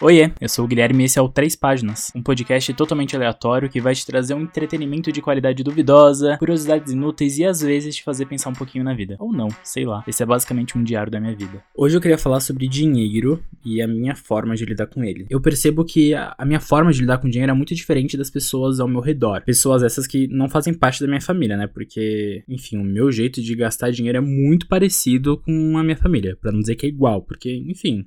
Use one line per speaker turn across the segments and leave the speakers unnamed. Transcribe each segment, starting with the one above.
Oiê, eu sou o Guilherme e esse é o Três Páginas, um podcast totalmente aleatório que vai te trazer um entretenimento de qualidade duvidosa, curiosidades inúteis e às vezes te fazer pensar um pouquinho na vida. Ou não, sei lá. Esse é basicamente um diário da minha vida. Hoje eu queria falar sobre dinheiro e a minha forma de lidar com ele. Eu percebo que a minha forma de lidar com dinheiro é muito diferente das pessoas ao meu redor. Pessoas essas que não fazem parte da minha família, né? Porque, enfim, o meu jeito de gastar dinheiro é muito parecido com a minha família, para não dizer que é igual, porque, enfim,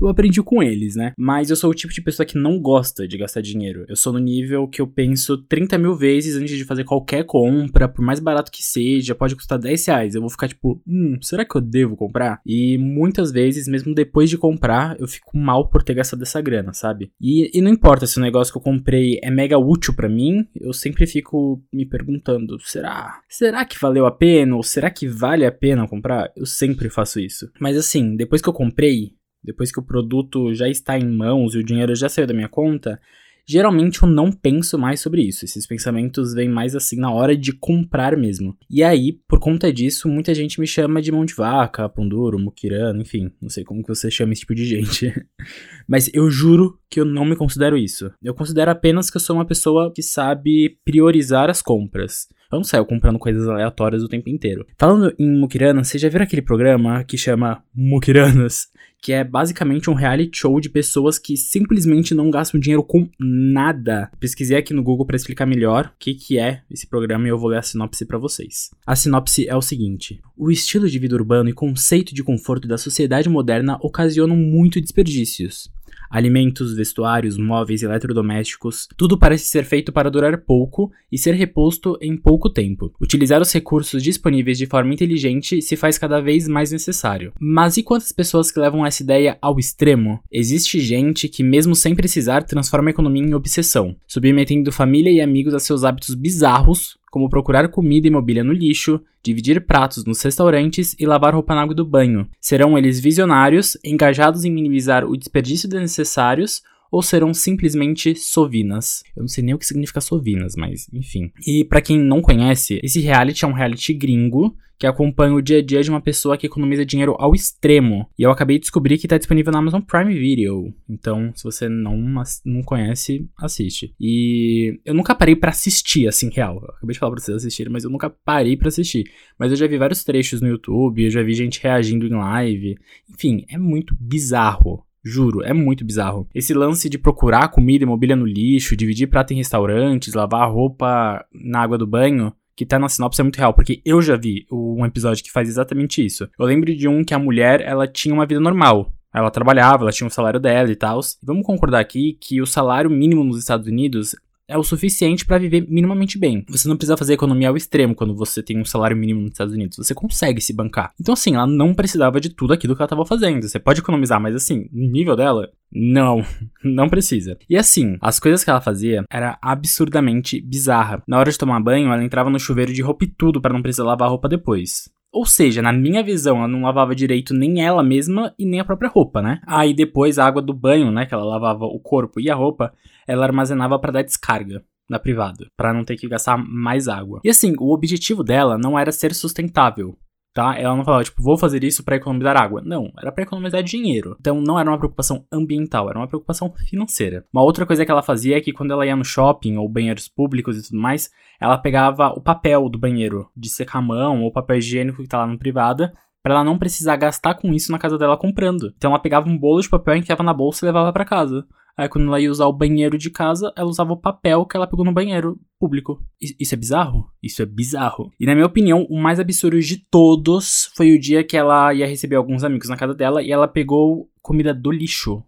eu aprendi com eles, né? Mas eu sou o tipo de pessoa que não gosta de gastar dinheiro. Eu sou no nível que eu penso 30 mil vezes antes de fazer qualquer compra, por mais barato que seja, pode custar 10 reais. Eu vou ficar tipo, hum, será que eu devo comprar? E muitas vezes, mesmo depois de comprar, eu fico mal por ter gastado essa grana, sabe? E, e não importa se o negócio que eu comprei é mega útil para mim, eu sempre fico me perguntando, será? Será que valeu a pena? Ou será que vale a pena comprar? Eu sempre faço isso. Mas assim, depois que eu comprei, depois que o produto já está em mãos e o dinheiro já saiu da minha conta, geralmente eu não penso mais sobre isso. Esses pensamentos vêm mais assim na hora de comprar mesmo. E aí, por conta disso, muita gente me chama de mão de vaca, punduro, muquirano, enfim, não sei como que você chama esse tipo de gente. Mas eu juro que eu não me considero isso. Eu considero apenas que eu sou uma pessoa que sabe priorizar as compras. Eu não saio comprando coisas aleatórias o tempo inteiro. Falando em Mukiranas, você já viu aquele programa que chama Mukiranas? Que é basicamente um reality show de pessoas que simplesmente não gastam dinheiro com nada. Pesquisei aqui no Google para explicar melhor o que, que é esse programa e eu vou ler a sinopse para vocês. A sinopse é o seguinte: O estilo de vida urbano e conceito de conforto da sociedade moderna ocasionam muito desperdícios. Alimentos, vestuários, móveis, eletrodomésticos, tudo parece ser feito para durar pouco e ser reposto em pouco tempo. Utilizar os recursos disponíveis de forma inteligente se faz cada vez mais necessário. Mas e quantas pessoas que levam essa ideia ao extremo? Existe gente que, mesmo sem precisar, transforma a economia em obsessão, submetendo família e amigos a seus hábitos bizarros como procurar comida e mobília no lixo, dividir pratos nos restaurantes e lavar roupa na água do banho. Serão eles visionários, engajados em minimizar o desperdício desnecessários ou serão simplesmente sovinas. Eu não sei nem o que significa sovinas, mas enfim. E para quem não conhece, esse reality é um reality gringo que acompanha o dia a dia de uma pessoa que economiza dinheiro ao extremo. E eu acabei de descobrir que tá disponível na Amazon Prime Video. Então, se você não, não conhece, assiste. E eu nunca parei para assistir, assim, real. Eu acabei de falar pra vocês assistirem, mas eu nunca parei para assistir. Mas eu já vi vários trechos no YouTube, eu já vi gente reagindo em live. Enfim, é muito bizarro. Juro, é muito bizarro. Esse lance de procurar comida e mobília no lixo, dividir prato em restaurantes, lavar roupa na água do banho, que tá na sinopse é muito real, porque eu já vi um episódio que faz exatamente isso. Eu lembro de um que a mulher, ela tinha uma vida normal. Ela trabalhava, ela tinha um salário dela e tal. Vamos concordar aqui que o salário mínimo nos Estados Unidos é o suficiente para viver minimamente bem. Você não precisa fazer economia ao extremo quando você tem um salário mínimo nos Estados Unidos. Você consegue se bancar. Então, assim, ela não precisava de tudo aquilo que ela estava fazendo. Você pode economizar, mas assim, no nível dela, não, não precisa. E assim, as coisas que ela fazia era absurdamente bizarra. Na hora de tomar banho, ela entrava no chuveiro de roupa e tudo para não precisar lavar a roupa depois. Ou seja, na minha visão, ela não lavava direito nem ela mesma e nem a própria roupa, né? Aí depois a água do banho, né, que ela lavava o corpo e a roupa, ela armazenava para dar descarga na privada, para não ter que gastar mais água. E assim, o objetivo dela não era ser sustentável tá? Ela não falava, tipo, vou fazer isso para economizar água. Não, era para economizar dinheiro. Então não era uma preocupação ambiental, era uma preocupação financeira. Uma outra coisa que ela fazia é que quando ela ia no shopping ou banheiros públicos e tudo mais, ela pegava o papel do banheiro de secar a mão ou papel higiênico que tá lá no privada para ela não precisar gastar com isso na casa dela comprando. Então ela pegava um bolo de papel, enfiava na bolsa e levava para casa. Aí quando ela ia usar o banheiro de casa, ela usava o papel que ela pegou no banheiro público. Isso é bizarro? Isso é bizarro. E na minha opinião, o mais absurdo de todos foi o dia que ela ia receber alguns amigos na casa dela e ela pegou comida do lixo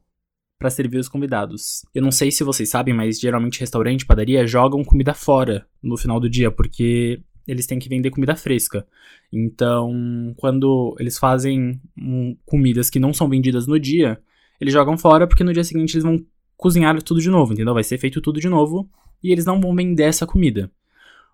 para servir os convidados. Eu não sei se vocês sabem, mas geralmente restaurante, padaria jogam comida fora no final do dia, porque eles têm que vender comida fresca. Então, quando eles fazem um, comidas que não são vendidas no dia, eles jogam fora porque no dia seguinte eles vão cozinhar tudo de novo, entendeu? Vai ser feito tudo de novo e eles não vão vender essa comida.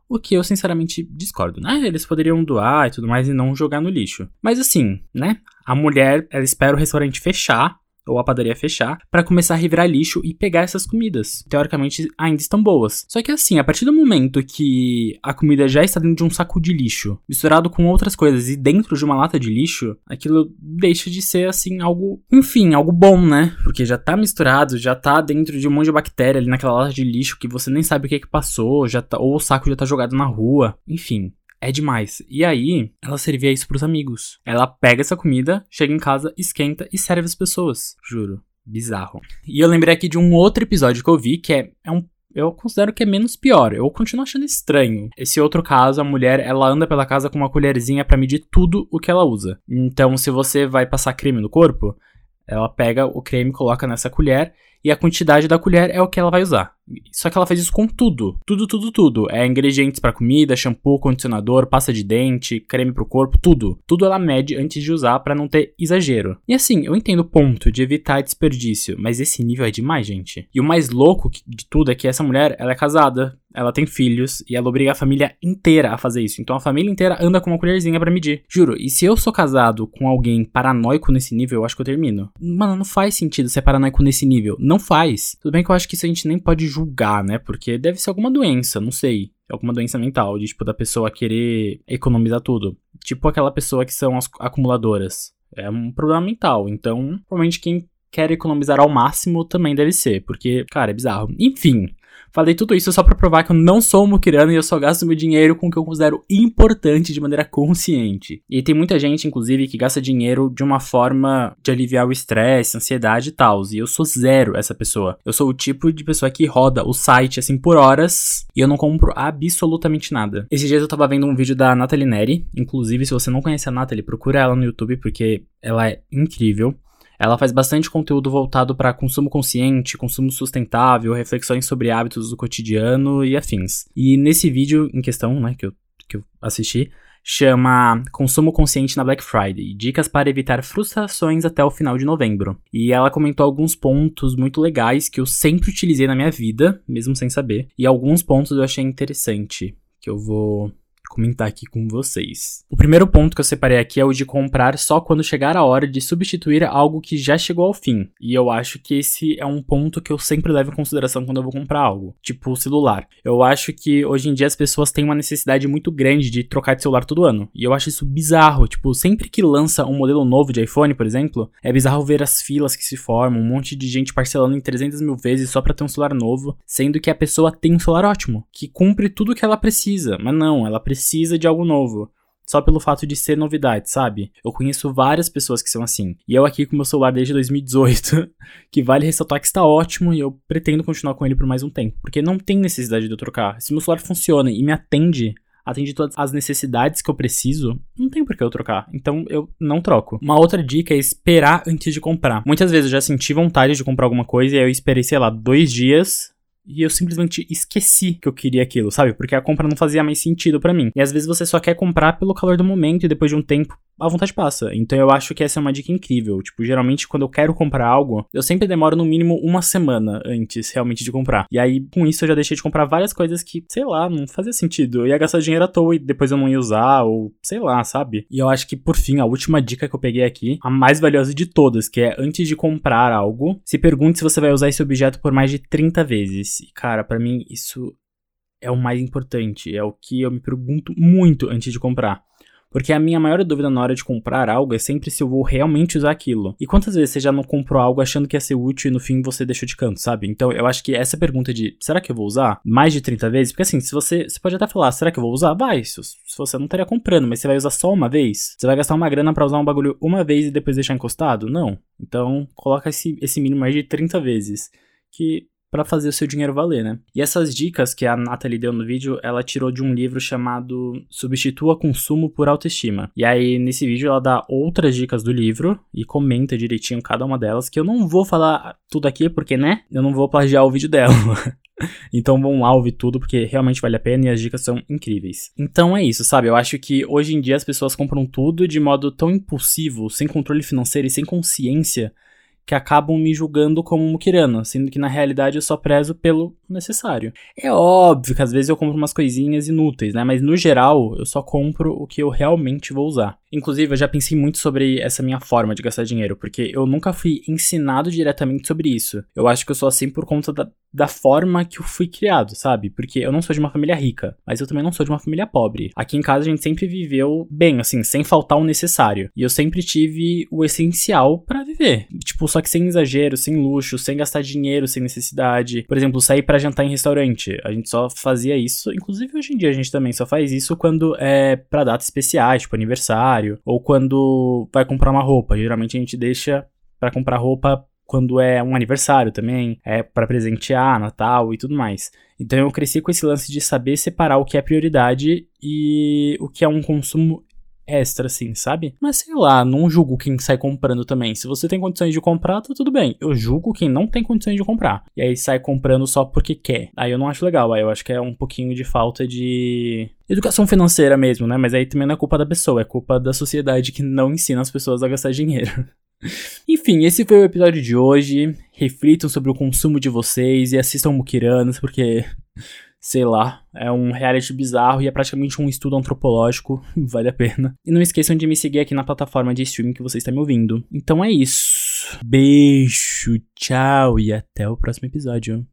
O que eu sinceramente discordo, né? Eles poderiam doar e tudo mais e não jogar no lixo. Mas assim, né? A mulher, ela espera o restaurante fechar ou a padaria fechar para começar a revirar lixo e pegar essas comidas. Teoricamente ainda estão boas. Só que assim, a partir do momento que a comida já está dentro de um saco de lixo, misturado com outras coisas e dentro de uma lata de lixo, aquilo deixa de ser assim algo, enfim, algo bom, né? Porque já tá misturado, já tá dentro de um monte de bactéria ali naquela lata de lixo que você nem sabe o que, é que passou, já tá, ou o saco já tá jogado na rua, enfim é demais. E aí, ela servia isso pros amigos. Ela pega essa comida, chega em casa, esquenta e serve as pessoas. Juro. Bizarro. E eu lembrei aqui de um outro episódio que eu vi, que é, é um eu considero que é menos pior. Eu continuo achando estranho. Esse outro caso, a mulher, ela anda pela casa com uma colherzinha para medir tudo o que ela usa. Então, se você vai passar creme no corpo, ela pega o creme, coloca nessa colher e a quantidade da colher é o que ela vai usar. Só que ela faz isso com tudo. Tudo, tudo, tudo. É ingredientes para comida, shampoo, condicionador, pasta de dente, creme pro corpo, tudo. Tudo ela mede antes de usar para não ter exagero. E assim, eu entendo o ponto de evitar desperdício, mas esse nível é demais, gente. E o mais louco de tudo é que essa mulher, ela é casada, ela tem filhos e ela obriga a família inteira a fazer isso. Então a família inteira anda com uma colherzinha para medir. Juro, e se eu sou casado com alguém paranoico nesse nível, eu acho que eu termino. Mano, não faz sentido ser paranoico nesse nível. Não faz. Tudo bem que eu acho que isso a gente nem pode julgar, né? Porque deve ser alguma doença, não sei. Alguma doença mental, de tipo, da pessoa querer economizar tudo. Tipo aquela pessoa que são as acumuladoras. É um problema mental. Então, provavelmente quem quer economizar ao máximo também deve ser, porque, cara, é bizarro. Enfim, Falei tudo isso só para provar que eu não sou muquirano e eu só gasto meu dinheiro com o que eu considero importante de maneira consciente. E tem muita gente, inclusive, que gasta dinheiro de uma forma de aliviar o estresse, ansiedade e tal. E eu sou zero essa pessoa. Eu sou o tipo de pessoa que roda o site assim por horas e eu não compro absolutamente nada. Esses dias eu tava vendo um vídeo da Nathalie Neri. Inclusive, se você não conhece a Nathalie, procura ela no YouTube porque ela é incrível. Ela faz bastante conteúdo voltado para consumo consciente, consumo sustentável, reflexões sobre hábitos do cotidiano e afins. E nesse vídeo em questão, né, que eu, que eu assisti, chama Consumo Consciente na Black Friday: Dicas para evitar frustrações até o final de novembro. E ela comentou alguns pontos muito legais que eu sempre utilizei na minha vida, mesmo sem saber, e alguns pontos eu achei interessante, que eu vou comentar aqui com vocês. O primeiro ponto que eu separei aqui é o de comprar só quando chegar a hora de substituir algo que já chegou ao fim. E eu acho que esse é um ponto que eu sempre levo em consideração quando eu vou comprar algo, tipo o celular. Eu acho que hoje em dia as pessoas têm uma necessidade muito grande de trocar de celular todo ano. E eu acho isso bizarro, tipo, sempre que lança um modelo novo de iPhone, por exemplo, é bizarro ver as filas que se formam, um monte de gente parcelando em 300 mil vezes só pra ter um celular novo, sendo que a pessoa tem um celular ótimo, que cumpre tudo o que ela precisa. Mas não, ela precisa precisa de algo novo. Só pelo fato de ser novidade, sabe? Eu conheço várias pessoas que são assim. E eu aqui com meu celular desde 2018, que vale ressaltar que está ótimo e eu pretendo continuar com ele por mais um tempo. Porque não tem necessidade de eu trocar. Se meu celular funciona e me atende, atende todas as necessidades que eu preciso, não tem por que eu trocar. Então eu não troco. Uma outra dica é esperar antes de comprar. Muitas vezes eu já senti vontade de comprar alguma coisa e aí eu esperei, sei lá, dois dias e eu simplesmente esqueci que eu queria aquilo, sabe? Porque a compra não fazia mais sentido para mim. E às vezes você só quer comprar pelo calor do momento e depois de um tempo a vontade passa. Então eu acho que essa é uma dica incrível. Tipo, geralmente quando eu quero comprar algo, eu sempre demoro no mínimo uma semana antes realmente de comprar. E aí com isso eu já deixei de comprar várias coisas que, sei lá, não fazia sentido. Eu ia gastar dinheiro à toa e depois eu não ia usar, ou sei lá, sabe? E eu acho que por fim, a última dica que eu peguei aqui, a mais valiosa de todas, que é antes de comprar algo, se pergunte se você vai usar esse objeto por mais de 30 vezes. E, cara, para mim isso é o mais importante, é o que eu me pergunto muito antes de comprar. Porque a minha maior dúvida na hora de comprar algo é sempre se eu vou realmente usar aquilo. E quantas vezes você já não comprou algo achando que ia ser útil e no fim você deixou de canto, sabe? Então eu acho que essa pergunta de será que eu vou usar? Mais de 30 vezes? Porque assim, se você. Você pode até falar, será que eu vou usar? Vai, se, se você não estaria comprando, mas você vai usar só uma vez? Você vai gastar uma grana para usar um bagulho uma vez e depois deixar encostado? Não. Então, coloca esse, esse mínimo mais de 30 vezes. Que para fazer o seu dinheiro valer, né? E essas dicas que a Nathalie deu no vídeo, ela tirou de um livro chamado Substitua Consumo por Autoestima. E aí, nesse vídeo, ela dá outras dicas do livro e comenta direitinho cada uma delas, que eu não vou falar tudo aqui, porque, né? Eu não vou plagiar o vídeo dela. então vão lá ouvir tudo, porque realmente vale a pena e as dicas são incríveis. Então é isso, sabe? Eu acho que hoje em dia as pessoas compram tudo de modo tão impulsivo, sem controle financeiro e sem consciência que acabam me julgando como muquirana, sendo que na realidade eu só prezo pelo necessário. É óbvio que às vezes eu compro umas coisinhas inúteis, né? Mas no geral, eu só compro o que eu realmente vou usar. Inclusive, eu já pensei muito sobre essa minha forma de gastar dinheiro, porque eu nunca fui ensinado diretamente sobre isso. Eu acho que eu sou assim por conta da, da forma que eu fui criado, sabe? Porque eu não sou de uma família rica, mas eu também não sou de uma família pobre. Aqui em casa a gente sempre viveu bem, assim, sem faltar o necessário. E eu sempre tive o essencial para viver. Tipo, só que sem exagero, sem luxo, sem gastar dinheiro, sem necessidade. Por exemplo, sair para jantar em restaurante. A gente só fazia isso, inclusive hoje em dia a gente também só faz isso quando é para datas especiais, tipo aniversário ou quando vai comprar uma roupa. Geralmente a gente deixa para comprar roupa quando é um aniversário também, é para presentear, Natal e tudo mais. Então eu cresci com esse lance de saber separar o que é prioridade e o que é um consumo extra, assim, sabe? Mas sei lá, não julgo quem sai comprando também. Se você tem condições de comprar, tá tudo bem. Eu julgo quem não tem condições de comprar. E aí sai comprando só porque quer. Aí eu não acho legal. Aí eu acho que é um pouquinho de falta de educação financeira mesmo, né? Mas aí também não é culpa da pessoa, é culpa da sociedade que não ensina as pessoas a gastar dinheiro. Enfim, esse foi o episódio de hoje. Reflitam sobre o consumo de vocês e assistam Mukiranos, porque sei lá, é um reality bizarro e é praticamente um estudo antropológico, vale a pena. E não esqueçam de me seguir aqui na plataforma de streaming que você está me ouvindo. Então é isso. Beijo, tchau e até o próximo episódio.